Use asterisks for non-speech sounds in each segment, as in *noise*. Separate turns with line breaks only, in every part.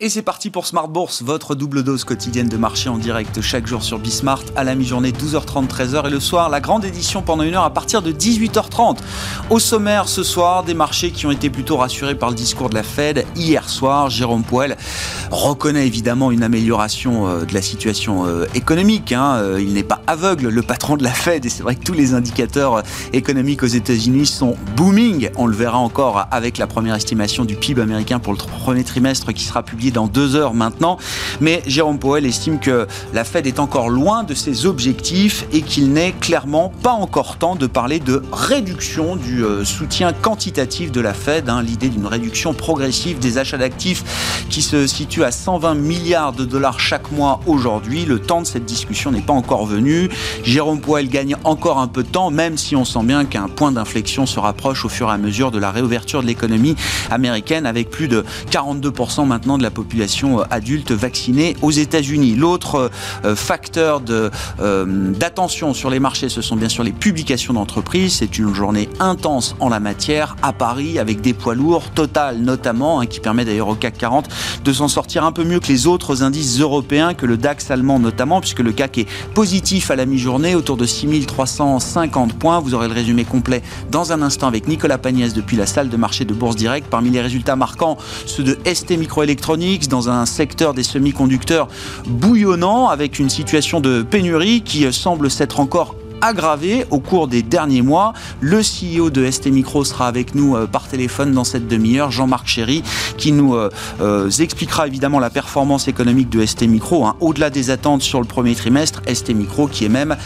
Et c'est parti pour Smart Bourse, votre double dose quotidienne de marché en direct chaque jour sur Bismart à la mi-journée 12h30 13h et le soir la grande édition pendant une heure à partir de 18h30. Au sommaire ce soir, des marchés qui ont été plutôt rassurés par le discours de la Fed hier soir. Jérôme Poel reconnaît évidemment une amélioration euh, de la situation euh, économique. Hein. Euh, il n'est pas aveugle, le patron de la Fed, et c'est vrai que tous les indicateurs économiques aux États-Unis sont booming. On le verra encore avec la première estimation du PIB américain pour le premier trimestre qui sera dans deux heures maintenant. Mais Jérôme Powell estime que la Fed est encore loin de ses objectifs et qu'il n'est clairement pas encore temps de parler de réduction du euh, soutien quantitatif de la Fed. Hein. L'idée d'une réduction progressive des achats d'actifs qui se situe à 120 milliards de dollars chaque mois aujourd'hui. Le temps de cette discussion n'est pas encore venu. Jérôme Powell gagne encore un peu de temps, même si on sent bien qu'un point d'inflexion se rapproche au fur et à mesure de la réouverture de l'économie américaine avec plus de 42% maintenant de la population euh, adulte vaccinée aux États-Unis. L'autre euh, facteur euh, d'attention sur les marchés, ce sont bien sûr les publications d'entreprises. C'est une journée intense en la matière à Paris avec des poids lourds, Total notamment, hein, qui permet d'ailleurs au CAC 40 de s'en sortir un peu mieux que les autres indices européens, que le DAX allemand notamment, puisque le CAC est positif à la mi-journée, autour de 6350 points. Vous aurez le résumé complet dans un instant avec Nicolas Pagnès depuis la salle de marché de Bourse Direct. Parmi les résultats marquants, ceux de ST Dans un secteur des semi-conducteurs bouillonnant avec une situation de pénurie qui semble s'être encore aggravé au cours des derniers mois. Le CEO de ST Micro sera avec nous euh, par téléphone dans cette demi-heure, Jean-Marc Chéry, qui nous euh, euh, expliquera évidemment la performance économique de ST Micro, hein. au-delà des attentes sur le premier trimestre. ST Micro qui est même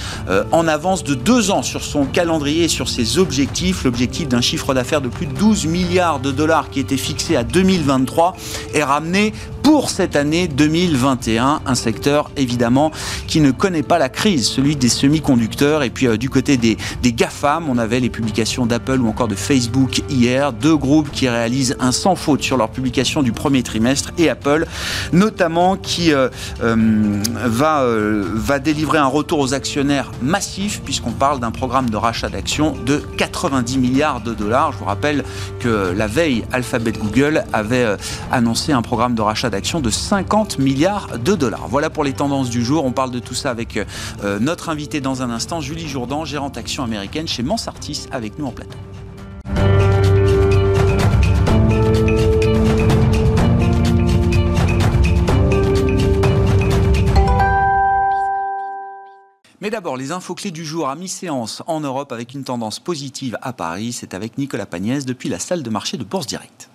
en avance de deux ans sur son calendrier sur ses objectifs. L'objectif d'un chiffre d'affaires de plus de 12 milliards de dollars qui était fixé à 2023 est ramené pour cette année 2021. Un secteur évidemment qui ne connaît pas la crise, celui des semi-conducteurs. Et puis euh, du côté des, des GAFAM, on avait les publications d'Apple ou encore de Facebook hier. Deux groupes qui réalisent un sans faute sur leur publication du premier trimestre. Et Apple notamment qui euh, euh, va, va délivrer un retour aux actionnaires massif puisqu'on parle d'un programme de rachat d'actions de 90 milliards de dollars. Je vous rappelle que la veille, Alphabet Google avait annoncé un programme de rachat d'action de 50 milliards de dollars. Voilà pour les tendances du jour. On parle de tout ça avec euh, notre invité dans un instant, Julie Jourdan, gérante action américaine chez Mansartis, avec nous en plateau. Mais d'abord, les infos clés du jour à mi-séance en Europe avec une tendance positive à Paris. C'est avec Nicolas Pagnès depuis la salle de marché de Bourse Direct.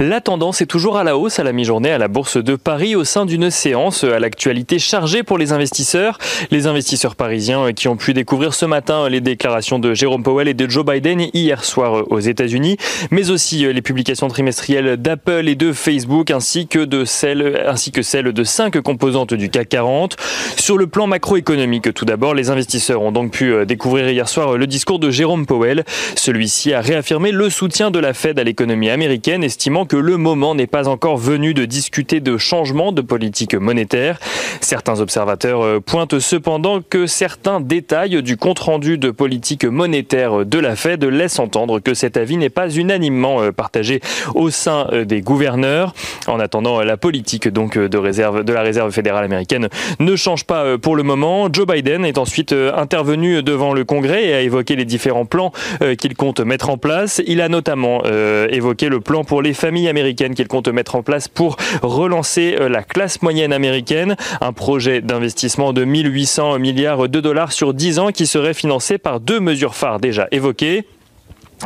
La tendance est toujours à la hausse à la mi-journée à la Bourse de Paris au sein d'une séance à l'actualité chargée pour les investisseurs. Les investisseurs parisiens qui ont pu découvrir ce matin les déclarations de Jérôme Powell et de Joe Biden hier soir aux États-Unis, mais aussi les publications trimestrielles d'Apple et de Facebook ainsi que de celles, de cinq composantes du CAC 40. Sur le plan macroéconomique, tout d'abord, les investisseurs ont donc pu découvrir hier soir le discours de Jérôme Powell. Celui-ci a réaffirmé le soutien de la Fed à l'économie américaine, que le moment n'est pas encore venu de discuter de changement de politique monétaire. Certains observateurs euh, pointent cependant que certains détails du compte-rendu de politique monétaire de la Fed laissent entendre que cet avis n'est pas unanimement euh, partagé au sein euh, des gouverneurs. En attendant, la politique donc de réserve de la réserve fédérale américaine ne change pas pour le moment. Joe Biden est ensuite intervenu devant le Congrès et a évoqué les différents plans qu'il compte mettre en place. Il a notamment évoqué le plan pour les familles américaines qu'il compte mettre en place pour relancer la classe moyenne américaine. Un projet d'investissement de 1800 milliards de dollars sur 10 ans qui serait financé par deux mesures phares déjà évoquées.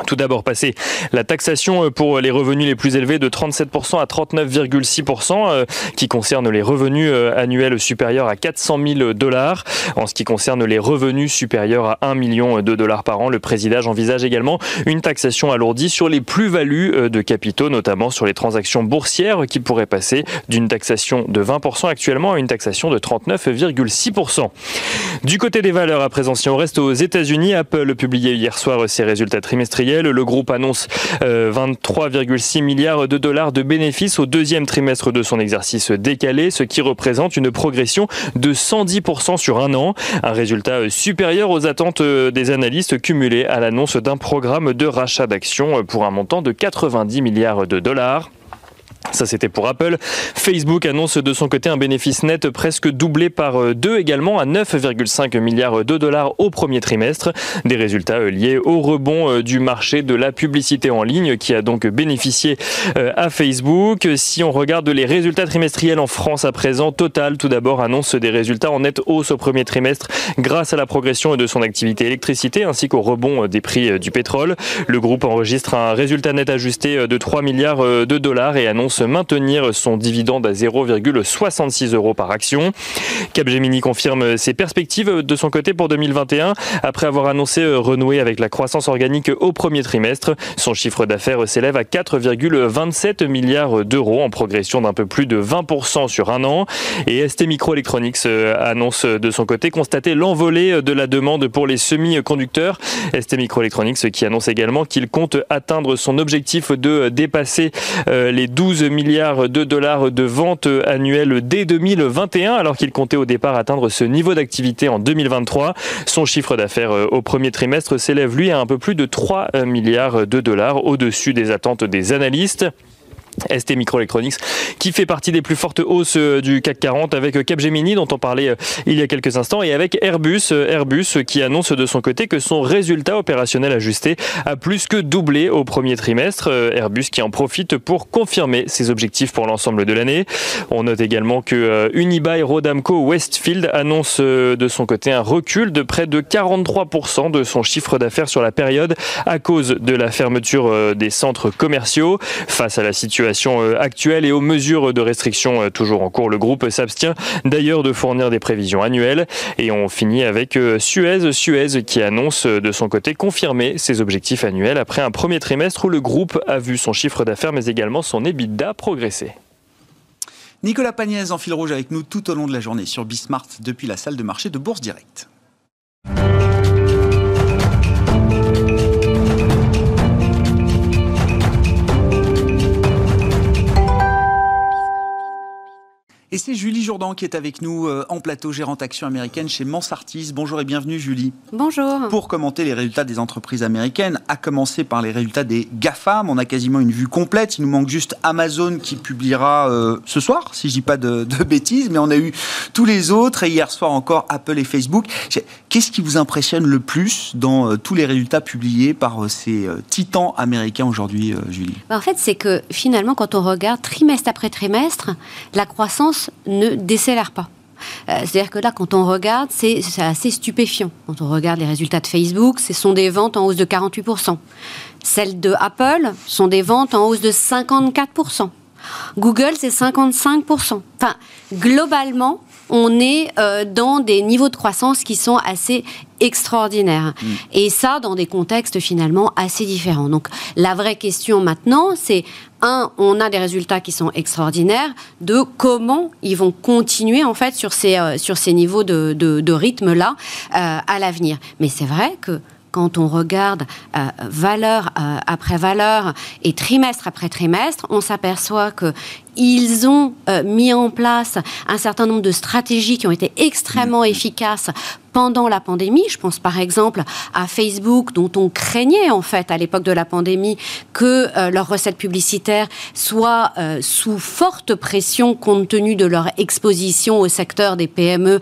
Tout d'abord, passer la taxation euh, pour les revenus les plus élevés de 37% à 39,6%, euh, qui concerne les revenus euh, annuels supérieurs à 400 000 dollars. En ce qui concerne les revenus supérieurs à 1 million de dollars par an, le président envisage également une taxation alourdie sur les plus-values de capitaux, notamment sur les transactions boursières, qui pourraient passer d'une taxation de 20% actuellement à une taxation de 39,6%. Du côté des valeurs, à présent, si on reste aux États-Unis, Apple publiait hier soir ses résultats trimestriels le groupe annonce 23,6 euh, milliards de dollars de bénéfices au deuxième trimestre de son exercice décalé, ce qui représente une progression de 110% sur un an, un résultat supérieur aux attentes euh, des analystes cumulés à l'annonce d'un programme de rachat d'actions pour un montant de 90 milliards de dollars. Ça, c'était pour Apple. Facebook annonce de son côté un bénéfice net presque doublé par euh, deux également à 9,5 milliards de dollars au premier trimestre. Des résultats euh, liés au rebond euh, du marché de la publicité en ligne qui a donc bénéficié à Facebook. Si on regarde les résultats trimestriels en France à présent, Total tout d'abord annonce des résultats en nette hausse au premier trimestre grâce à la progression de son activité électricité ainsi qu'au rebond des prix du pétrole. Le groupe enregistre un résultat net ajusté de 3 milliards de dollars et annonce maintenir son dividende à 0,66 euros par action. Capgemini confirme ses perspectives de son côté pour 2021 après avoir annoncé renouer avec la croissance organique au premier trimestre. Son chiffre d'affaires s'élève à 4,27 milliards d'euros en progression d'un peu plus de 20% sur un an. Et ST Microelectronics annonce de son côté constater l'envolée de la demande pour les semi-conducteurs. ST Microelectronics qui annonce également qu'il compte atteindre son objectif de dépasser euh, les 12 milliards de dollars de ventes annuelles dès 2021, alors qu'il comptait au départ atteindre ce niveau d'activité en 2023. Son chiffre d'affaires euh, au premier trimestre s'élève lui à un peu plus de 3 milliards de dollars, au-dessus des attentes des analystes. ST Microelectronics, qui fait partie des plus fortes hausses euh, du CAC 40 avec euh, Capgemini dont on parlait euh, il y a quelques instants et avec Airbus, Airbus qui annonce de son côté que son résultat opérationnel ajusté a plus que doublé au premier trimestre. Airbus qui en profite pour confirmer ses objectifs pour l'ensemble de l'année. On note également que Unibail Rodamco Westfield annonce de son côté un recul de près de 43% de son chiffre d'affaires sur la période à cause de la fermeture des centres commerciaux. Face à la situation euh, actuelle et aux mesures de restriction euh, toujours en cours. Le groupe s'abstient d'ailleurs de fournir des prévisions annuelles. Et on finit avec euh, Suez, Suez qui annonce de son côté confirmer ses objectifs annuels après un premier trimestre où le groupe a vu son chiffre d'affaires mais également son EBITDA progresser.
Nicolas Pagnès en fil rouge avec nous tout au long de la journée sur Bismart depuis la salle de marché de Bourse Directe. Et c'est Julie Jourdan qui est avec nous euh, en plateau, gérante action américaine chez Mansartis. Bonjour et bienvenue Julie.
Bonjour.
Pour commenter les résultats des entreprises américaines, à commencer par les résultats des GAFAM, on a quasiment une vue complète. Il nous manque juste Amazon qui publiera euh, ce soir, si je dis pas de, bêtises, mais on a eu tous les autres et hier soir encore Apple et Facebook. Qu'est-ce qui vous impressionne le plus dans euh, tous les résultats publiés par ces titans américains aujourd'hui, Julie?
Bah, En fait, c'est que finalement, quand on regarde trimestre après trimestre, la croissance ne décélère pas. Euh, c'est-à-dire que là, quand on regarde, c'est assez stupéfiant. Quand on regarde les résultats de Facebook, ce sont des ventes en hausse de 48%. Celles de Apple sont des ventes en hausse de 54%. Google, c'est 55%. Enfin, globalement, on est euh, dans des niveaux de croissance qui sont assez extraordinaires. Mm. Et ça, dans des contextes finalement assez différents. Donc, la vraie question maintenant, c'est un, on a des résultats qui sont extraordinaires. Deux, comment ils vont continuer en fait sur ces, euh, sur ces niveaux de, de, rythme-là euh, à l'avenir. Mais c'est vrai que quand on regarde valeur après valeur et trimestre après trimestre, on s'aperçoit que ils ont euh, mis en place un certain nombre de stratégies qui ont été extrêmement mm. efficaces pendant la pandémie. Je pense par exemple à Facebook, dont on craignait en fait à l'époque de la pandémie que euh, leurs recettes publicitaires soient euh, sous forte pression compte tenu de leur exposition au secteur des PME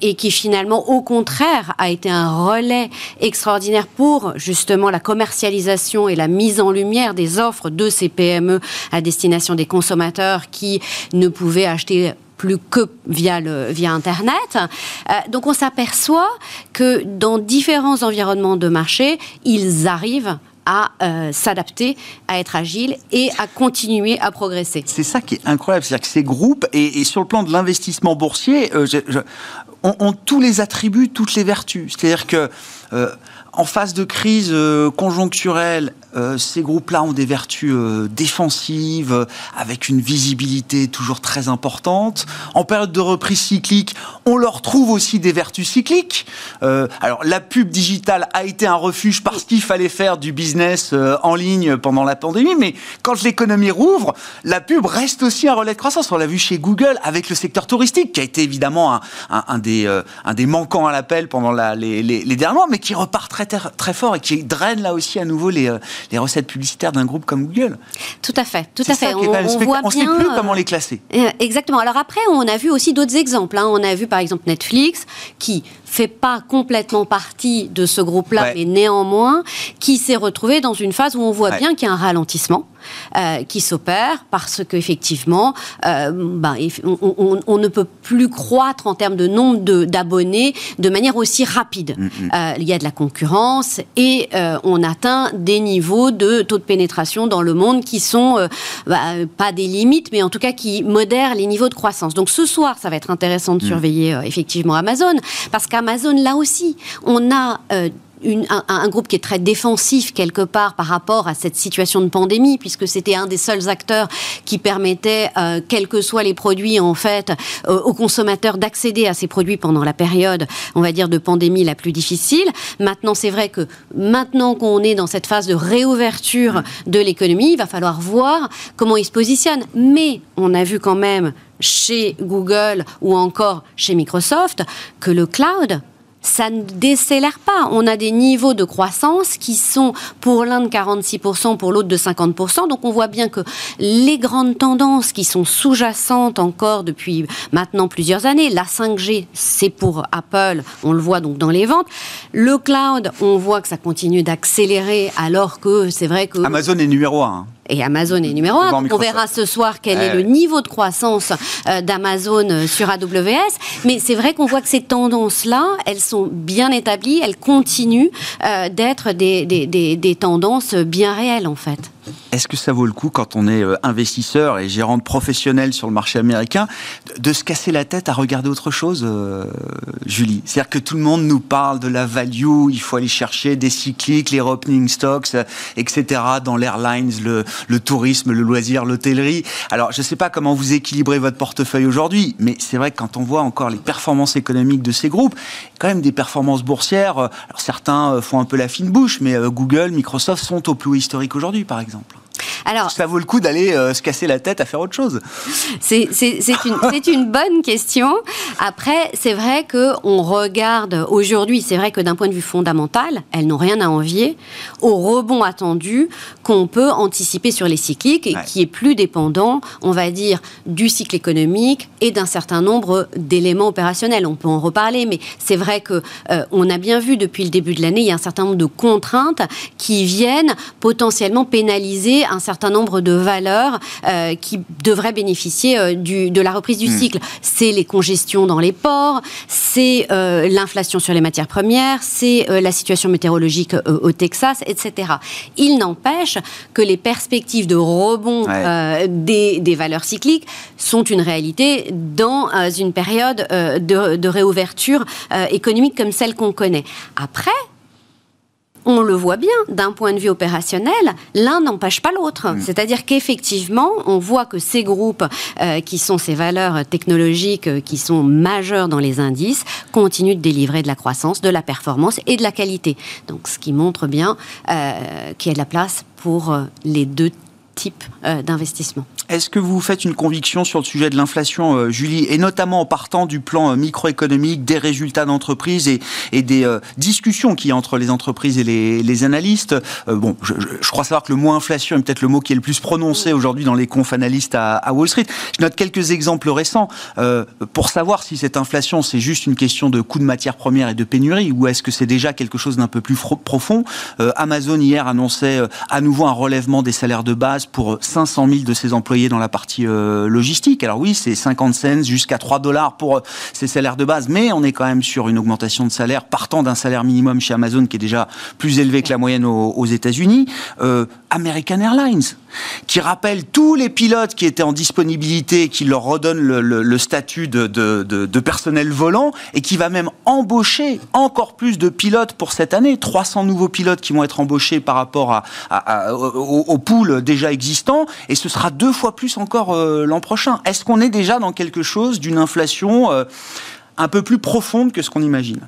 et qui finalement au contraire a été un relais extraordinaire pour justement la commercialisation et la mise en lumière des offres de ces PME à destination des consommateurs qui ne pouvaient acheter plus que via, Internet. Euh, donc on s'aperçoit que dans différents environnements de marché, ils arrivent à euh, s'adapter, à être agiles et à continuer à progresser.
C'est ça qui est incroyable, c'est-à-dire que ces groupes, et, sur le plan de l'investissement boursier, euh, ont, tous les attributs, toutes les vertus. C'est-à-dire que en phase de crise conjoncturelle euh, ces groupes-là ont des vertus euh, défensives, euh, avec une visibilité toujours très importante. En période de reprise cyclique, on leur trouve aussi des vertus cycliques. alors, la pub digitale a été un refuge parce qu'il fallait faire du business en ligne pendant la pandémie, mais quand l'économie rouvre, la pub reste aussi un relais de croissance. On l'a vu chez Google avec le secteur touristique, qui a été évidemment un, des, des, un des manquants à l'appel pendant la, les, les, derniers mois, mais qui repart très, très, fort et qui draine là aussi à nouveau les, les recettes publicitaires d'un groupe comme Google.
Tout à fait, tout à fait.
On, on, sait plus comment les classer.
Exactement. Alors après, on a vu aussi d'autres exemples. Hein. On a vu par exemple Netflix qui fait pas complètement partie de ce groupe-là, mais néanmoins qui s'est retrouvé dans une phase où on voit bien qu'il y a un ralentissement. Euh, qui s'opère parce qu'effectivement, euh, ben, on, ne peut plus croître en termes de nombre d'abonnés de, manière aussi rapide. Mm, mm. Euh, il y a de la concurrence et on atteint des niveaux de taux de pénétration dans le monde qui sont bah, pas des limites, mais en tout cas qui modèrent les niveaux de croissance. Donc ce soir, ça va être intéressant de mm. surveiller effectivement Amazon parce qu'Amazon, là aussi, on a un, groupe qui est très défensif quelque part par rapport à cette situation de pandémie, puisque c'était un des seuls acteurs qui permettait, euh, quels que soient les produits, en fait, euh, aux consommateurs d'accéder à ces produits pendant la période, on va dire, de pandémie la plus difficile. Maintenant, c'est vrai que maintenant qu'on est dans cette phase de réouverture de l'économie, il va falloir voir comment ils se positionnent. Mais on a vu quand même chez Google ou encore chez Microsoft, que le cloud, ça ne décélère pas. On a des niveaux de croissance qui sont pour l'un de 46%, pour l'autre de 50%. Donc on voit bien que les grandes tendances qui sont sous-jacentes encore depuis maintenant plusieurs années, la 5G, c'est pour Apple, on le voit donc dans les ventes. Le cloud, on voit que ça continue d'accélérer alors que c'est vrai que...
Amazon est numéro 1
et Amazon est numéro un. On verra ce soir quel est le niveau de croissance euh, d'Amazon euh, sur AWS. Mais c'est vrai qu'on voit que ces tendances-là, elles sont bien établies, elles continuent euh, d'être des, des, des tendances bien réelles en fait.
Est-ce que ça vaut le coup, quand on est euh, investisseur et gérant professionnel sur le marché américain, de se casser la tête à regarder autre chose, euh, Julie? C'est-à-dire que tout le monde nous parle de la value, il faut aller chercher des cycliques, les opening stocks, euh, etc., dans l'airlines, le, le, tourisme, le loisir, l'hôtellerie. Alors, je ne sais pas comment vous équilibrez votre portefeuille aujourd'hui, mais c'est vrai que quand on voit encore les performances économiques de ces groupes, quand même des performances boursières, alors certains font un peu la fine bouche, mais Google, Microsoft sont au plus historique aujourd'hui, par exemple. Alors, ça vaut le coup d'aller euh, se casser la tête à faire autre chose.
C'est une, *laughs* une, bonne question. Après, c'est vrai que on regarde aujourd'hui, c'est vrai que d'un point de vue fondamental, elles n'ont rien à envier au rebond attendu qu'on peut anticiper sur les cycliques et qui est plus dépendant, on va dire, du cycle économique et d'un certain nombre d'éléments opérationnels. On peut en reparler, mais c'est vrai que euh, on a bien vu depuis le début de l'année, il y a un certain nombre de contraintes qui viennent potentiellement pénaliser un certain certain nombre de valeurs euh, qui devraient bénéficier euh, du, de la reprise du hmm. cycle. C'est les congestions dans les ports, c'est euh, l'inflation sur les matières premières, c'est la situation météorologique au Texas, etc. Il n'empêche que les perspectives de rebond des, des, valeurs cycliques sont une réalité dans une période de, de réouverture économique comme celle qu'on connaît. Après, on le voit bien, d'un point de vue opérationnel, l'un n'empêche pas l'autre. Mm. C'est-à-dire qu'effectivement, on voit que ces groupes, euh, qui sont ces valeurs technologiques euh, qui sont majeures dans les indices, continuent de délivrer de la croissance, de la performance et de la qualité. Donc, ce qui montre bien euh, qu'il y a de la place pour les deux type euh, d'investissement.
Est-ce que vous faites une conviction sur le sujet de l'inflation, euh, Julie, et notamment en partant du plan euh, microéconomique, des résultats d'entreprise et, et, des discussions qu'il y a entre les entreprises et les, analystes Bon, je, crois savoir que le mot inflation est peut-être le mot qui est le plus prononcé aujourd'hui dans les confs analystes à, Wall Street. Je note quelques exemples récents pour savoir si cette inflation, c'est juste une question de coût de matières premières et de pénurie, ou est-ce que c'est déjà quelque chose d'un peu plus profond. Amazon hier annonçait à nouveau un relèvement des salaires de base pour 500 000 de ses employés dans la partie euh, logistique. Alors oui, c'est 50 cents jusqu'à 3 dollars pour euh, ces salaires de base, mais on est quand même sur une augmentation de salaire partant d'un salaire minimum chez Amazon qui est déjà plus élevé que la moyenne aux, États-Unis. Euh, American Airlines, qui rappelle tous les pilotes qui étaient en disponibilité, qui leur redonne le, statut de, personnel volant, et qui va même embaucher encore plus de pilotes pour cette année. 300 nouveaux pilotes qui vont être embauchés par rapport à, pool déjà existant, et ce sera deux fois plus encore euh, l'an prochain. Est-ce qu'on est déjà dans quelque chose d'une inflation euh, un peu plus profonde que ce qu'on imagine?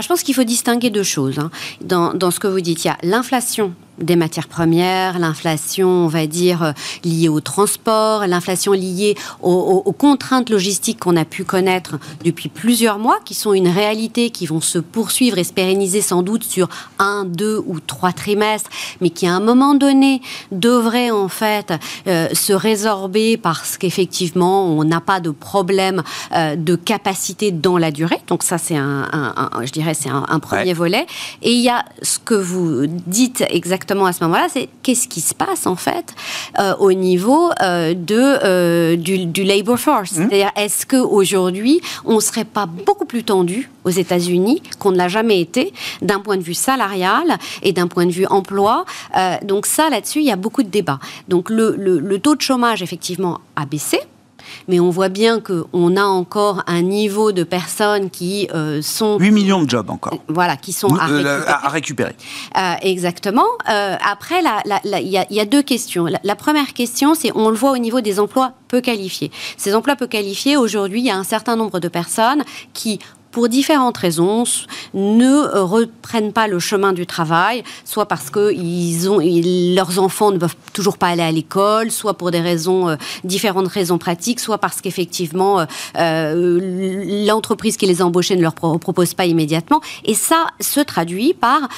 Je pense qu'il faut distinguer deux choses. Hein. Dans, ce que vous dites, il y a l'inflation des matières premières, l'inflation, on va dire, euh, liée au transport, l'inflation liée aux, contraintes logistiques qu'on a pu connaître depuis plusieurs mois, qui sont une réalité, qui vont se poursuivre et se pérenniser sans doute sur un, deux ou trois trimestres, mais qui à un moment donné devraient en fait euh, se résorber parce qu'effectivement on n'a pas de problème euh, de capacité dans la durée. Donc ça c'est un, je dirais c'est un, premier volet. Et il y a ce que vous dites exactement à ce moment-là, c'est qu'est-ce qui se passe en fait euh, au niveau euh, de, euh, du, du, labor force. Mmh. C'est-à-dire, est-ce qu'aujourd'hui, on ne serait pas beaucoup plus tendu aux États-Unis qu'on ne l'a jamais été d'un point de vue salarial et d'un point de vue emploi? Donc ça, là-dessus, il y a beaucoup de débats. Donc le, le taux de chômage, effectivement, a baissé mais on voit bien qu'on a encore un niveau de personnes qui euh, sont...
8 millions de jobs encore.
Voilà, qui sont à,
euh, récupérer.
Euh, exactement. après, il y, a deux questions. La, première question, c'est on le voit au niveau des emplois peu qualifiés. Ces emplois peu qualifiés, aujourd'hui, il y a un certain nombre de personnes qui pour différentes raisons, ne reprennent pas le chemin du travail, soit parce que ils ont, leurs enfants ne peuvent toujours pas aller à l'école, soit pour des raisons, euh, différentes raisons pratiques, soit parce qu'effectivement, euh, euh, l'entreprise qui les a embauchés ne leur propose pas immédiatement. Et ça se traduit par,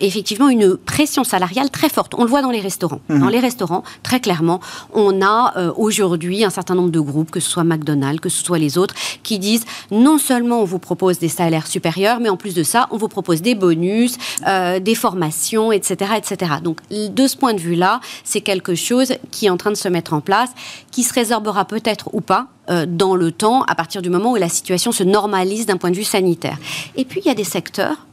effectivement, une pression salariale très forte. On le voit dans les restaurants. Mmh. Dans les restaurants, très clairement, on a aujourd'hui un certain nombre de groupes, que ce soit McDonald's, que ce soit les autres, qui disent non seulement on vous propose propose des salaires supérieurs, mais en plus de ça, on vous propose des bonus, euh, des formations, etc., etc. Donc, de ce point de vue-là, c'est quelque chose qui est en train de se mettre en place, qui se résorbera peut-être ou pas euh, dans le temps, à partir du moment où la situation se normalise d'un point de vue sanitaire. Et puis, il y a des secteurs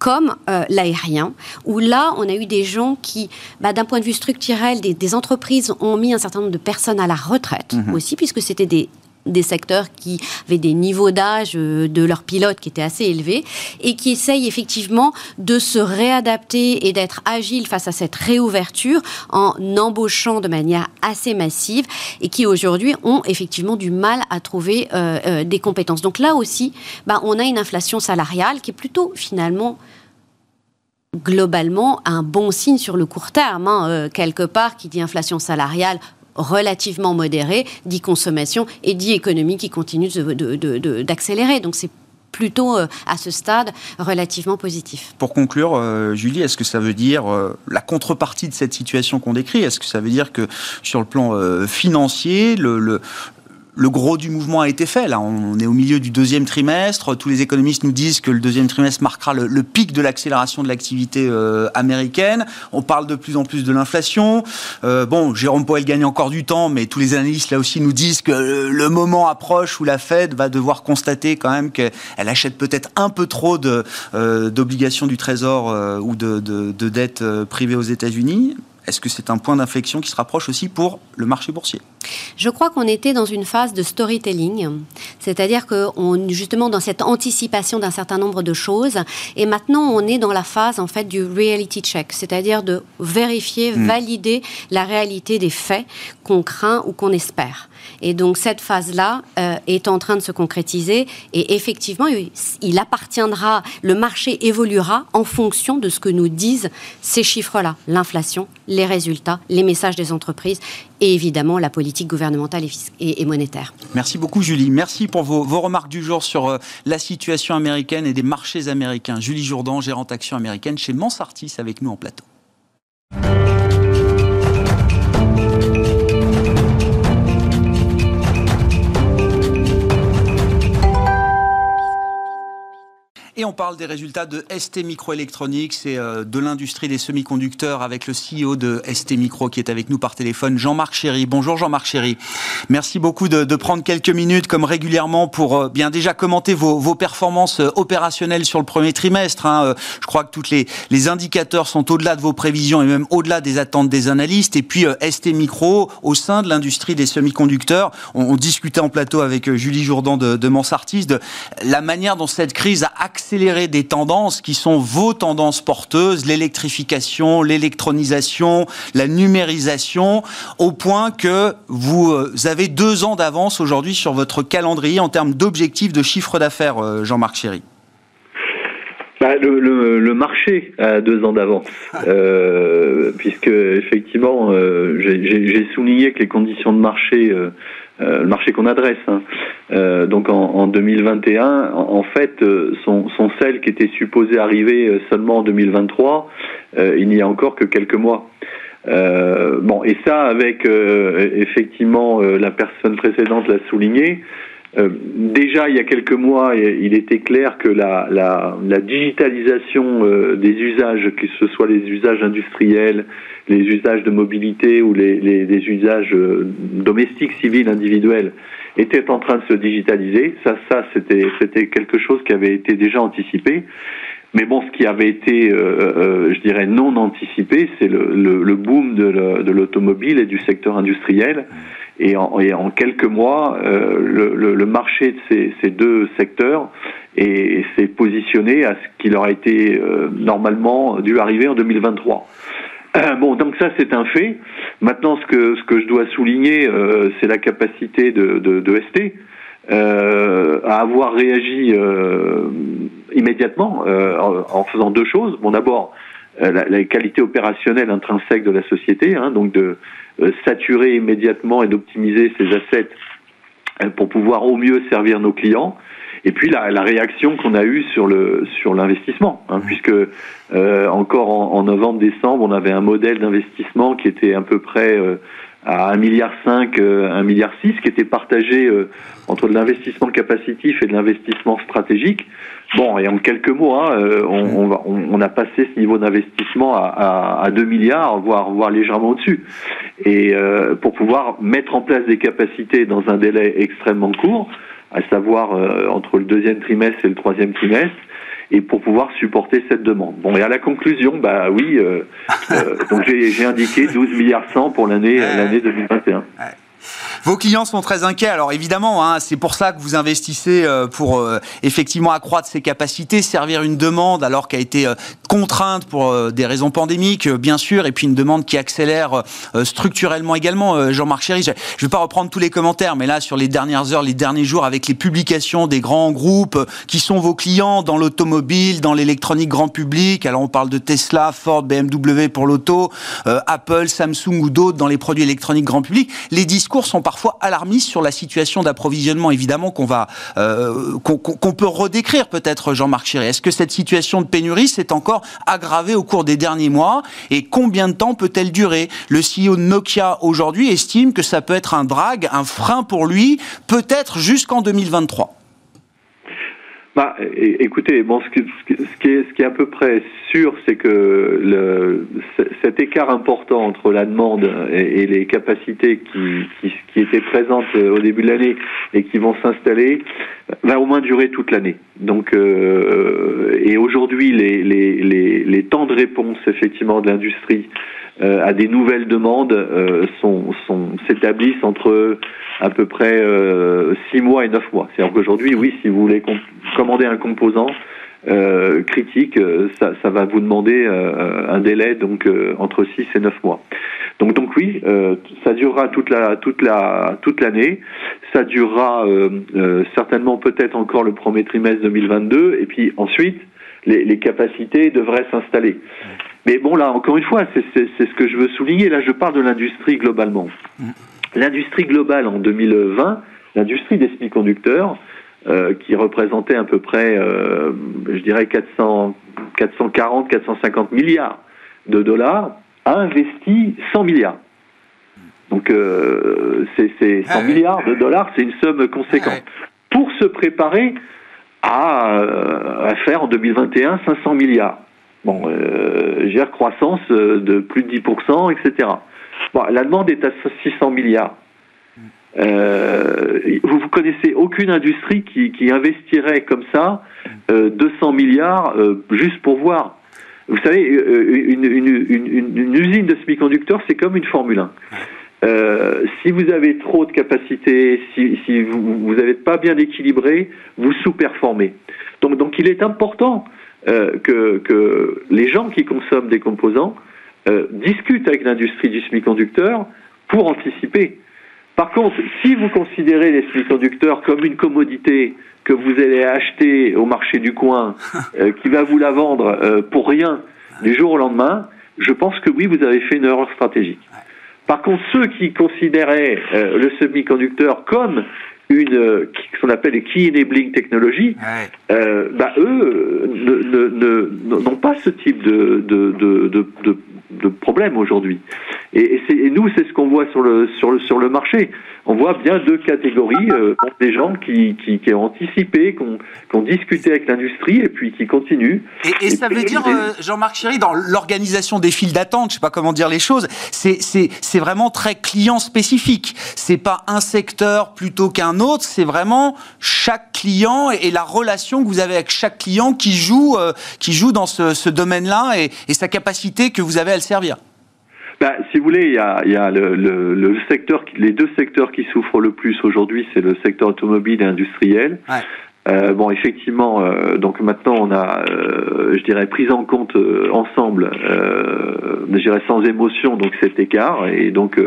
comme euh, l'aérien, où là, on a eu des gens qui, bah, d'un point de vue structurel, des, entreprises ont mis un certain nombre de personnes à la retraite mmh aussi, puisque c'était des des secteurs qui avaient des niveaux d'âge euh, de leurs pilotes qui étaient assez élevés et qui essayent effectivement de se réadapter et d'être agiles face à cette réouverture en embauchant de manière assez massive et qui aujourd'hui ont effectivement du mal à trouver euh, euh, des compétences. Donc là aussi, bah, on a une inflation salariale qui est plutôt finalement globalement un bon signe sur le court terme. Hein, quelque part, qui dit inflation salariale relativement modéré, dit consommation et dit économie qui continue d'accélérer. Donc c'est plutôt euh, à ce stade relativement positif.
Pour conclure, euh, Julie, est-ce que ça veut dire euh, la contrepartie de cette situation qu'on décrit? Est-ce que ça veut dire que sur le plan financier, le gros du mouvement a été fait. Là, on est au milieu du deuxième trimestre. Tous les économistes nous disent que le deuxième trimestre marquera le, pic de l'accélération de l'activité euh, américaine. On parle de plus en plus de l'inflation. Euh, bon, Jérôme Powell gagne encore du temps, mais tous les analystes là aussi nous disent que le moment approche où la Fed va devoir constater quand même qu'elle achète peut-être un peu trop euh, d'obligations du Trésor ou de, de dettes privées aux États-Unis. Est-ce que c'est un point d'inflexion qui se rapproche aussi pour le marché boursier?
Je crois qu'on était dans une phase de storytelling, c'est-à-dire que on, justement dans cette anticipation d'un certain nombre de choses, et maintenant on est dans la phase en fait du reality check, c'est-à-dire de vérifier, hmm. valider la réalité des faits qu'on craint ou qu'on espère. Et donc cette phase-là euh, est en train de se concrétiser et effectivement, il appartiendra, le marché évoluera en fonction de ce que nous disent ces chiffres-là, l'inflation, les résultats, les messages des entreprises et évidemment la politique gouvernementale et, monétaire.
Merci beaucoup Julie. Merci pour vos, remarques du jour sur euh, la situation américaine et des marchés américains. Julie Jourdan, gérante action américaine chez Mansartis avec nous en plateau. Et on parle des résultats de ST Microelectronics et euh, de l'industrie des semi-conducteurs avec le CEO de ST Micro qui est avec nous par téléphone, Jean-Marc Chéry. Bonjour Jean-Marc Chéry. Merci beaucoup de, prendre quelques minutes comme régulièrement pour euh, bien déjà commenter vos, performances euh, opérationnelles sur le premier trimestre. Hein. Je crois que tous les, indicateurs sont au-delà de vos prévisions et même au-delà des attentes des analystes. Et puis ST Micro, au sein de l'industrie des semi-conducteurs, on, discutait en plateau avec Julie Jourdan de, de Mansartis de la manière dont cette crise a accéléré accélérer des tendances qui sont vos tendances porteuses, l'électrification, l'électronisation, la numérisation, au point que vous euh, avez deux ans d'avance aujourd'hui sur votre calendrier en termes d'objectifs de chiffre d'affaires, euh, Jean-Marc Chéry.
bah, le, marché a deux ans d'avance, euh, puisque effectivement, euh, j'ai souligné que les conditions de marché, euh, le marché qu'on adresse, hein, donc en, 2021, en, fait, sont, sont, celles qui étaient supposées arriver seulement en 2023. il n'y a encore que quelques mois. bon, et ça, avec effectivement la personne précédente l'a souligné, euh, déjà, il y a quelques mois, il était clair que la, la, la digitalisation euh, des usages, que ce soit les usages industriels, les usages de mobilité ou les, les, les usages euh, domestiques, civils, individuels, était en train de se digitaliser. Ça, ça c'était, quelque chose qui avait été déjà anticipé. Mais bon, ce qui avait été, je dirais, non anticipé, c'est le, le, le, boom de l'automobile et du secteur industriel. Et en, et en quelques mois, euh, le, le, marché de ces, ces deux secteurs s'est positionné à ce qu'il aurait été euh, normalement dû arriver en 2023. Euh, *clears throat* bon, donc ça c'est un fait. Maintenant, ce que ce que je dois souligner, euh, c'est la capacité de, de, de ST à avoir réagi immédiatement en, faisant deux choses. Bon, d'abord la, la, qualité opérationnelle intrinsèque de la société, hein, donc de euh, saturer immédiatement et d'optimiser ces assets euh, pour pouvoir au mieux servir nos clients. Et puis la, la réaction qu'on a eue sur le sur l'investissement, hein, puisque euh, encore en, novembre-décembre, on avait un modèle d'investissement qui était à peu près à 1,5 milliard 5, 1 milliard 6, qui était partagé entre de l'investissement capacitif et de l'investissement stratégique. Bon, et en quelques mois, euh, on, on, on, a passé ce niveau d'investissement à, à, à, 2 milliards, voire, voire légèrement au-dessus. Et euh, pour pouvoir mettre en place des capacités dans un délai extrêmement court, à savoir euh, entre le deuxième trimestre et le troisième trimestre, et pour pouvoir supporter cette demande. Bon, et à la conclusion, bah oui, euh, *laughs* donc j'ai indiqué 12 milliards 100 pour l'année l'année 2021.
Vos clients sont très inquiets. Alors évidemment, hein, c'est pour ça que vous investissez euh, pour euh, effectivement accroître ses capacités, servir une demande alors qu'elle a été euh, contrainte pour des raisons pandémiques, bien sûr, et puis une demande qui accélère structurellement également. Jean-Marc Chéry, je ne vais pas reprendre tous les commentaires, mais là sur les dernières heures, les derniers jours, avec les publications des grands groupes qui sont vos clients dans l'automobile, dans l'électronique grand public. Alors on parle de Tesla, Ford, BMW pour l'auto, Apple, Samsung ou d'autres dans les produits électroniques grand public. Les discours sont parfois alarmistes sur la situation d'approvisionnement, évidemment, qu'on euh, qu'on peut redécrire peut-être, Jean-Marc Chiré. Est-ce que cette situation de pénurie s'est encore aggravée au cours des derniers mois? Et combien de temps peut-elle durer? Le CEO de Nokia aujourd'hui estime que ça peut être un drag, un frein pour lui, peut-être jusqu'en 2023.
Bah, écoutez, bon, ce, qui est, ce qui est à peu près sûr, c'est que le, cet écart important entre la demande et, les capacités qui, qui, qui, étaient présentes au début de l'année et qui vont s'installer va au moins durer toute l'année. Donc, euh, et aujourd'hui, les, les, les, les, temps de réponse effectivement de l'industrie euh, à des nouvelles demandes euh, sont, sont s'établissent entre à peu près euh, 6 mois et 9 mois. C'est-à-dire qu'aujourd'hui, oui, si vous voulez commander un composant euh, critique, euh, ça, ça, va vous demander euh, un délai donc entre 6 et 9 mois. Donc, donc oui, ça durera toute la toute la toute l'année. Ça durera certainement peut-être encore le premier trimestre 2022, et puis ensuite les, les capacités devraient s'installer. Mais bon, là, encore une fois, c'est ce que je veux souligner. Là, je parle de l'industrie globalement. Mm. L'industrie globale en 2020, l'industrie des semi-conducteurs, euh, qui représentait à peu près, euh, je dirais, 400, 440, 450 milliards de dollars, a investi 100 milliards. Donc, euh, c'est 100 ah milliards de dollars, c'est une somme conséquente. Pour se préparer à, à faire en 2021 500 milliards. Bon, euh, j'ai croissance euh, de plus de 10%, etc. Bon, la demande est à 600 milliards. Euh, vous ne connaissez aucune industrie qui, qui, investirait comme ça euh, 200 milliards euh, juste pour voir. Vous savez, euh, une, une, une, une usine de semi-conducteurs, c'est comme une Formule 1. Euh, si vous avez trop de capacité, si, si vous n'êtes pas bien équilibré, vous sous-performez. Donc, donc il est important euh, que, que, les gens qui consomment des composants euh, discutent avec l'industrie du semi-conducteur pour anticiper. Par contre, si vous considérez les semi-conducteurs comme une commodité que vous allez acheter au marché du coin, *laughs* euh, qui va vous la vendre euh, pour rien du jour au lendemain, je pense que oui, vous avez fait une erreur stratégique. Par contre, ceux qui considéraient euh, le semi-conducteur comme une euh, ce qu'on appelle les key enabling technologies, euh, bah, eux n'ont pas ce type de, de, de, de, de problème aujourd'hui. Et, et, nous, c'est ce qu'on voit sur le, sur, le, sur le marché. On voit bien deux catégories, euh, des gens qui, qui, qui, ont anticipé, qui ont, qui ont discuté avec l'industrie et puis qui continuent.
Et, et ça veut dire, euh, Jean-Marc Chéry, dans l'organisation des files d'attente, je sais pas comment dire les choses, c'est vraiment très client spécifique. C'est pas un secteur plutôt qu'un autre, c'est vraiment chaque client et, la relation que vous avez avec chaque client qui joue, euh, qui joue dans ce, ce domaine-là et, et sa capacité que vous avez à le servir.
Ben, si vous voulez, il y a, il y a le, le, le, secteur, les deux secteurs qui souffrent le plus aujourd'hui, c'est le secteur automobile et industriel. Ouais. Euh, bon, effectivement, euh, donc maintenant on a, euh, je dirais, pris en compte ensemble, je dirais sans émotion, donc cet écart, et donc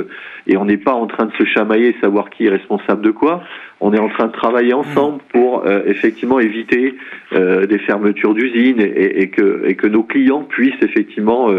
et on n'est pas en train de se chamailler, savoir qui est responsable de quoi. On est en train de travailler ensemble pour effectivement éviter des fermetures d'usines et, et, que et que nos clients puissent effectivement,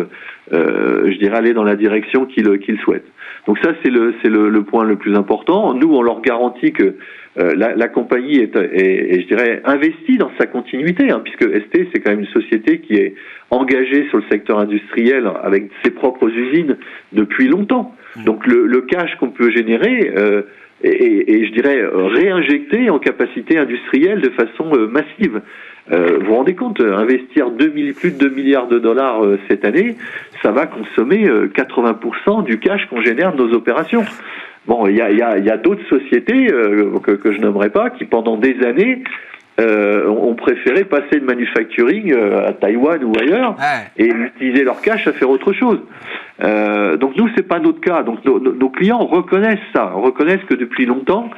je dirais, aller dans la direction qu'ils qu'ils souhaitent. Donc ça c'est le c'est le, le point le plus important. Nous on leur garantit que euh, la, la, compagnie est, est, est, je dirais, investie dans sa continuité, hein, puisque ST, c'est quand même une société qui est engagée sur le secteur industriel avec ses propres usines depuis longtemps. Mmh. Donc le, le cash qu'on peut générer euh, est, est, je dirais, réinjecté en capacité industrielle de façon euh, massive. Euh, vous vous rendez compte, investir 2 plus de 2 milliards de dollars euh, cette année, ça va consommer 80% du cash qu'on génère de nos opérations. Bon, il y a, y a, y a d'autres sociétés euh, que, que je nommerai pas qui pendant des années euh, ont préféré passer de manufacturing euh, à Taïwan ou ailleurs et utiliser leur cash à faire autre chose. Euh, donc nous, c'est pas notre cas. Donc nos, nos, clients reconnaissent ça, reconnaissent que depuis longtemps,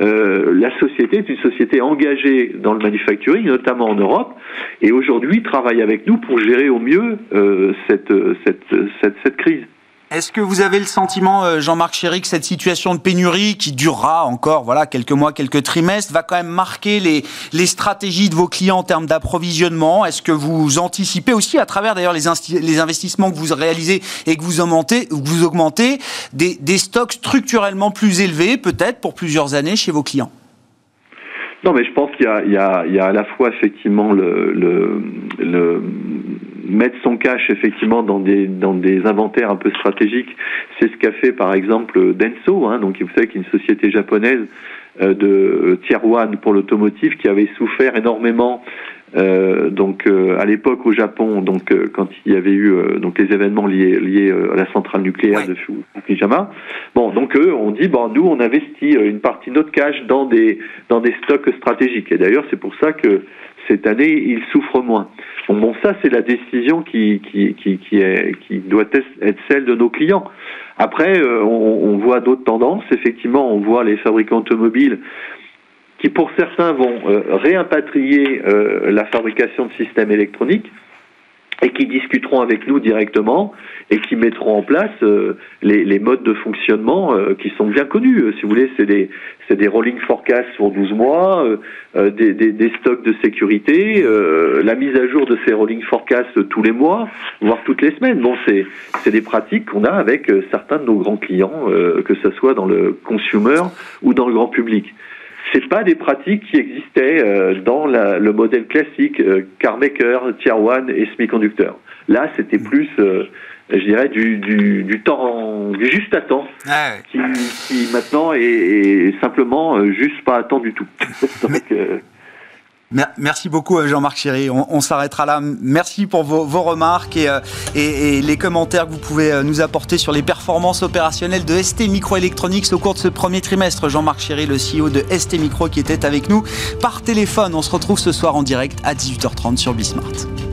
euh, la société est une société engagée dans le manufacturing, notamment en Europe, et aujourd'hui travaille avec nous pour gérer au mieux euh, cette, cette, cette, cette crise.
Est-ce que vous avez le sentiment, euh, Jean-Marc Chéry, que cette situation de pénurie qui durera encore voilà, quelques mois, quelques trimestres, va quand même marquer les, les stratégies de vos clients en termes d'approvisionnement? Est-ce que vous anticipez aussi, à travers d'ailleurs les, investissements que vous réalisez et que vous augmentez, vous augmentez des, des stocks structurellement plus élevés, peut-être pour plusieurs années chez vos clients?
Non, mais je pense qu'il y, y, y a, à la fois effectivement le, le, le mettre son cash effectivement dans des dans des inventaires un peu stratégiques. C'est ce qu'a fait par exemple Denso, hein, donc vous savez qu'une société japonaise euh, de tier one pour l'automotive qui avait souffert énormément euh, donc euh, à l'époque au Japon, donc euh, quand il y avait eu euh, donc les événements liés liés à la centrale nucléaire ouais. de Fukushima, bon donc eux on dit bon nous on investit une partie de notre cash dans des dans des stocks stratégiques et d'ailleurs c'est pour ça que cette année ils souffrent moins. Bon, bon ça c'est la décision qui qui qui qui, est, qui doit être celle de nos clients. Après on, on voit d'autres tendances. Effectivement on voit les fabricants automobiles qui pour certains vont euh, réimpatrier euh, la fabrication de systèmes électroniques et qui discuteront avec nous directement et qui mettront en place euh, les, les, modes de fonctionnement euh, qui sont bien connus. Euh, si vous voulez, c'est des, des rolling forecasts sur 12 mois, euh, des, des, des, stocks de sécurité, la mise à jour de ces rolling forecasts tous les mois, voire toutes les semaines. Bon, c'est des pratiques qu'on a avec certains de nos grands clients, que ce soit dans le consumer ou dans le grand public c'est pas des pratiques qui existaient euh, dans la, le modèle classique euh, car maker, tier one et semi-conducteur. Là, c'était plus, euh, je dirais, du, du, du, temps, du juste à temps, ah ouais. qui, qui, maintenant est, est, simplement juste pas à temps du tout. *laughs*
Donc, Merci beaucoup Jean-Marc Chéry. On, s'arrêtera là. Merci pour vos, remarques et, euh, et, les commentaires que vous pouvez euh, nous apporter sur les performances opérationnelles de ST Microelectronics au cours de ce premier trimestre. Jean-Marc Chéry, le CEO de ST Micro qui était avec nous par téléphone. On se retrouve ce soir en direct à 18h30 sur Bismart.